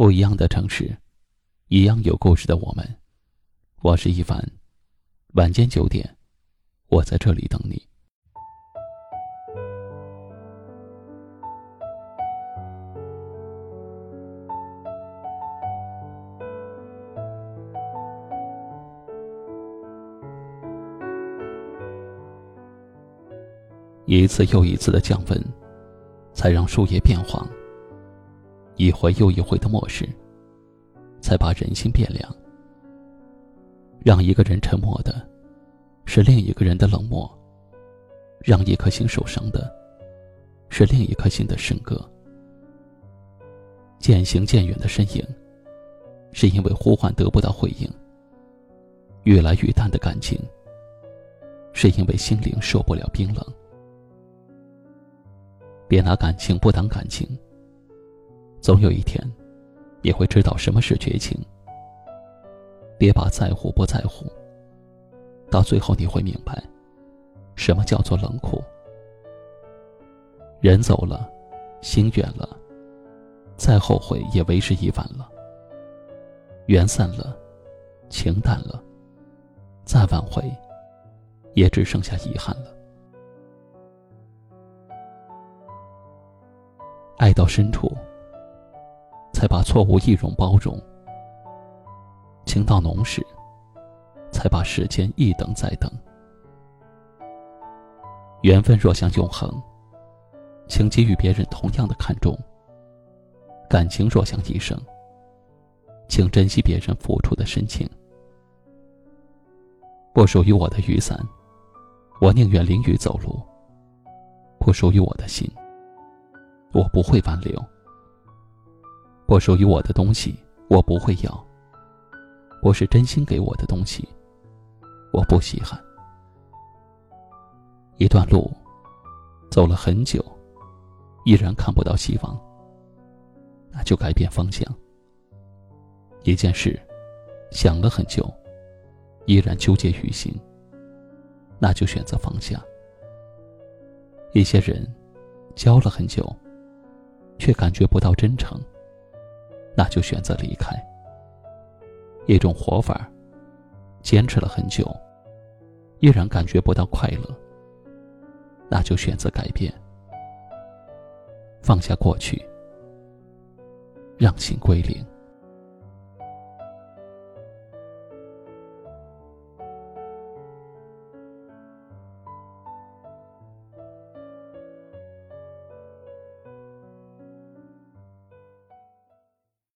不一样的城市，一样有故事的我们。我是一凡，晚间九点，我在这里等你。一次又一次的降温，才让树叶变黄。一回又一回的漠视，才把人心变凉。让一个人沉默的，是另一个人的冷漠；让一颗心受伤的，是另一颗心的深刻。渐行渐远的身影，是因为呼唤得不到回应；越来越淡的感情，是因为心灵受不了冰冷。别拿感情不当感情。总有一天，你会知道什么是绝情。别把在乎不在乎，到最后你会明白，什么叫做冷酷。人走了，心远了，再后悔也为时已晚了。缘散了，情淡了，再挽回，也只剩下遗憾了。爱到深处。才把错误一容包容，情到浓时，才把时间一等再等。缘分若想永恒，请给予别人同样的看重；感情若想一生，请珍惜别人付出的深情。不属于我的雨伞，我宁愿淋雨走路；不属于我的心，我不会挽留。不属于我的东西，我不会要。不是真心给我的东西，我不稀罕。一段路，走了很久，依然看不到希望，那就改变方向。一件事，想了很久，依然纠结于心，那就选择放下。一些人，交了很久，却感觉不到真诚。那就选择离开。一种活法，坚持了很久，依然感觉不到快乐。那就选择改变，放下过去，让心归零。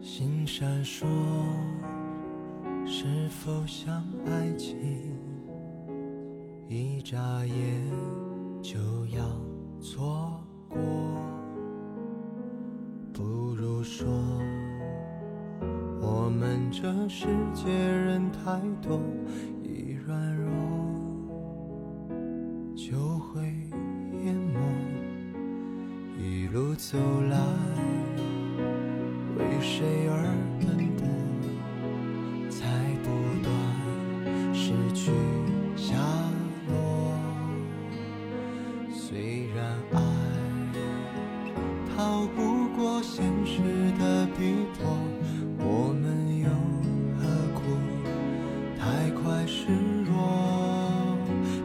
心闪烁，是否像爱情？一眨眼就要错过，不如说，我们这世界人太多，一软弱就会淹没，一路走来。为谁而奔波，才不断失去下落。虽然爱逃不过现实的逼迫，我们又何苦太快失落？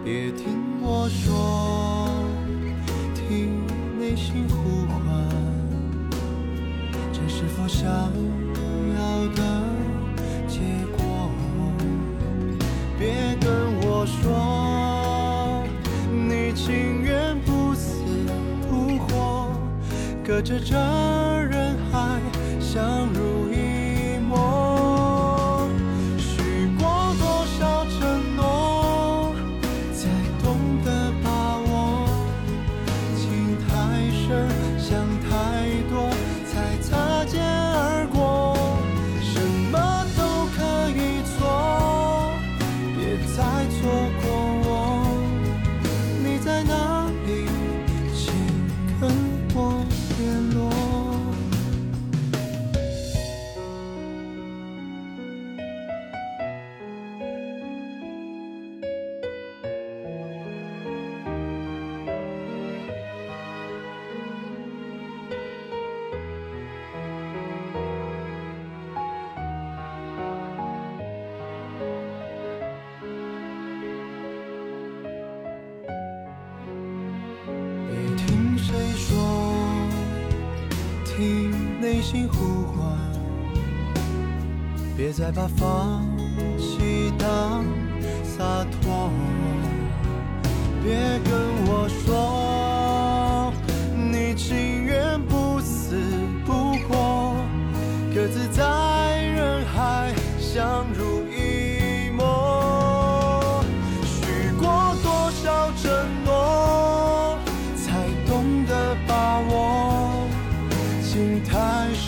别听我说，听内心想要的结果？别跟我说，你情愿不死不活，隔着这人海相濡听内心呼唤，别再把放弃当洒脱。别跟我说，你情愿不死不活，各自在人海相濡